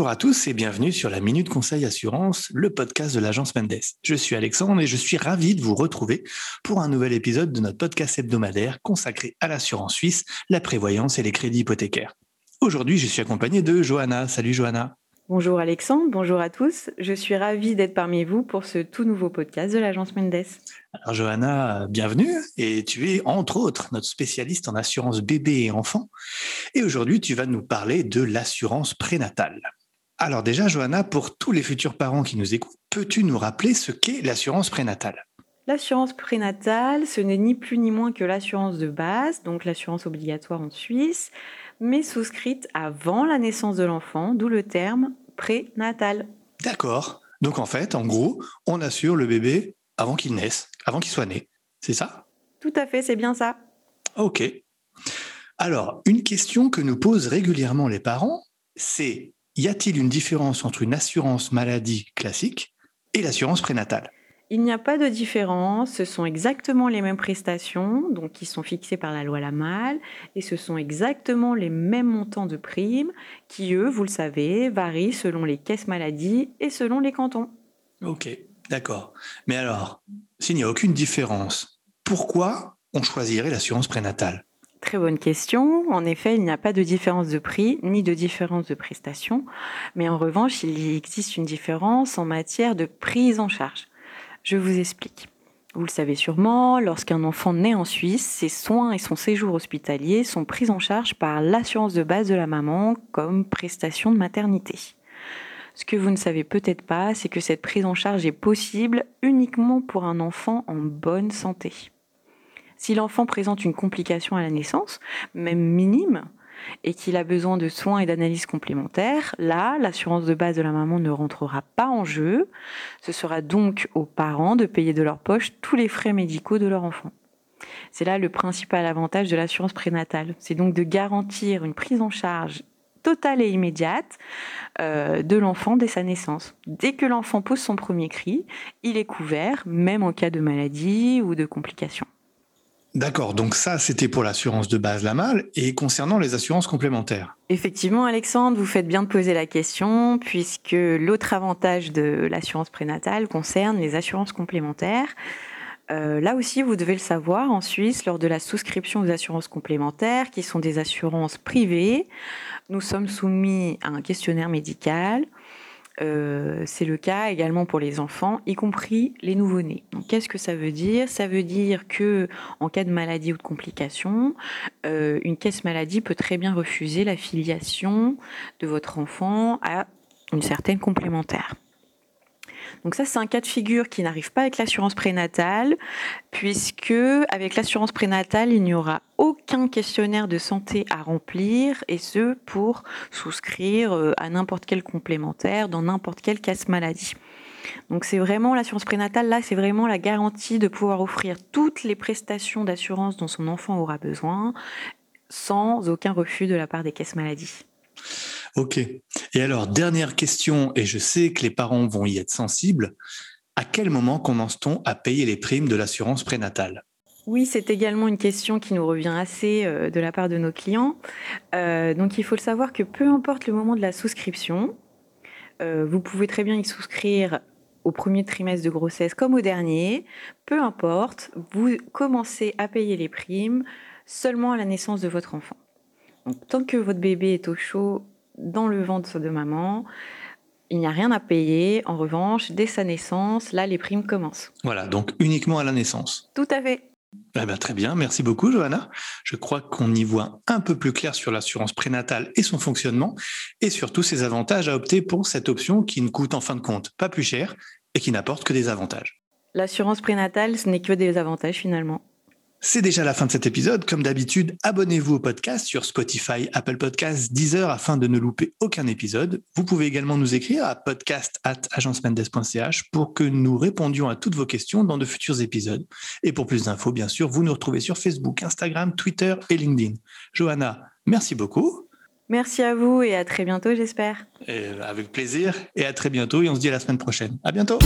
Bonjour à tous et bienvenue sur la Minute Conseil Assurance, le podcast de l'agence Mendes. Je suis Alexandre et je suis ravi de vous retrouver pour un nouvel épisode de notre podcast hebdomadaire consacré à l'assurance suisse, la prévoyance et les crédits hypothécaires. Aujourd'hui, je suis accompagné de Johanna. Salut Johanna. Bonjour Alexandre, bonjour à tous. Je suis ravie d'être parmi vous pour ce tout nouveau podcast de l'agence Mendes. Alors Johanna, bienvenue et tu es entre autres notre spécialiste en assurance bébé et enfant. Et aujourd'hui, tu vas nous parler de l'assurance prénatale. Alors déjà, Johanna, pour tous les futurs parents qui nous écoutent, peux-tu nous rappeler ce qu'est l'assurance prénatale? L'assurance prénatale, ce n'est ni plus ni moins que l'assurance de base, donc l'assurance obligatoire en Suisse, mais souscrite avant la naissance de l'enfant, d'où le terme prénatal. D'accord. Donc en fait, en gros, on assure le bébé avant qu'il naisse, avant qu'il soit né. C'est ça? Tout à fait, c'est bien ça. Ok. Alors, une question que nous posent régulièrement les parents, c'est y a-t-il une différence entre une assurance maladie classique et l'assurance prénatale? Il n'y a pas de différence, ce sont exactement les mêmes prestations, donc qui sont fixées par la loi Lamal, et ce sont exactement les mêmes montants de primes qui, eux, vous le savez, varient selon les caisses maladies et selon les cantons. Ok, d'accord. Mais alors, s'il n'y a aucune différence, pourquoi on choisirait l'assurance prénatale? Très bonne question. En effet, il n'y a pas de différence de prix ni de différence de prestation, mais en revanche, il existe une différence en matière de prise en charge. Je vous explique. Vous le savez sûrement, lorsqu'un enfant naît en Suisse, ses soins et son séjour hospitalier sont pris en charge par l'assurance de base de la maman comme prestation de maternité. Ce que vous ne savez peut-être pas, c'est que cette prise en charge est possible uniquement pour un enfant en bonne santé. Si l'enfant présente une complication à la naissance, même minime, et qu'il a besoin de soins et d'analyses complémentaires, là, l'assurance de base de la maman ne rentrera pas en jeu. Ce sera donc aux parents de payer de leur poche tous les frais médicaux de leur enfant. C'est là le principal avantage de l'assurance prénatale. C'est donc de garantir une prise en charge totale et immédiate euh, de l'enfant dès sa naissance. Dès que l'enfant pose son premier cri, il est couvert, même en cas de maladie ou de complications. D'accord, donc ça c'était pour l'assurance de base la malle et concernant les assurances complémentaires. Effectivement Alexandre, vous faites bien de poser la question puisque l'autre avantage de l'assurance prénatale concerne les assurances complémentaires. Euh, là aussi, vous devez le savoir, en Suisse, lors de la souscription aux assurances complémentaires, qui sont des assurances privées, nous sommes soumis à un questionnaire médical euh, c'est le cas également pour les enfants, y compris les nouveau-nés. qu'est-ce que ça veut dire? Ça veut dire que, en cas de maladie ou de complication, euh, une caisse maladie peut très bien refuser la filiation de votre enfant à une certaine complémentaire. Donc ça, c'est un cas de figure qui n'arrive pas avec l'assurance prénatale, puisque avec l'assurance prénatale, il n'y aura aucun questionnaire de santé à remplir, et ce pour souscrire euh, à n'importe quel complémentaire dans n'importe quelle casse maladie. Donc c'est vraiment l'assurance prénatale, là, c'est vraiment la garantie de pouvoir offrir toutes les prestations d'assurance dont son enfant aura besoin, sans aucun refus de la part des caisses maladies. Ok. Et alors, dernière question, et je sais que les parents vont y être sensibles. À quel moment commence-t-on à payer les primes de l'assurance prénatale? Oui, c'est également une question qui nous revient assez euh, de la part de nos clients. Euh, donc il faut le savoir que peu importe le moment de la souscription, euh, vous pouvez très bien y souscrire au premier trimestre de grossesse comme au dernier, peu importe, vous commencez à payer les primes seulement à la naissance de votre enfant. Donc, tant que votre bébé est au chaud dans le ventre de maman. Il n'y a rien à payer. En revanche, dès sa naissance, là, les primes commencent. Voilà, donc uniquement à la naissance. Tout à fait. Eh ben, très bien, merci beaucoup Johanna. Je crois qu'on y voit un peu plus clair sur l'assurance prénatale et son fonctionnement, et surtout ses avantages à opter pour cette option qui ne coûte en fin de compte pas plus cher et qui n'apporte que des avantages. L'assurance prénatale, ce n'est que des avantages finalement. C'est déjà la fin de cet épisode. Comme d'habitude, abonnez-vous au podcast sur Spotify, Apple Podcasts, Deezer afin de ne louper aucun épisode. Vous pouvez également nous écrire à podcast at pour que nous répondions à toutes vos questions dans de futurs épisodes. Et pour plus d'infos, bien sûr, vous nous retrouvez sur Facebook, Instagram, Twitter et LinkedIn. Johanna, merci beaucoup. Merci à vous et à très bientôt, j'espère. Avec plaisir et à très bientôt. Et on se dit à la semaine prochaine. À bientôt.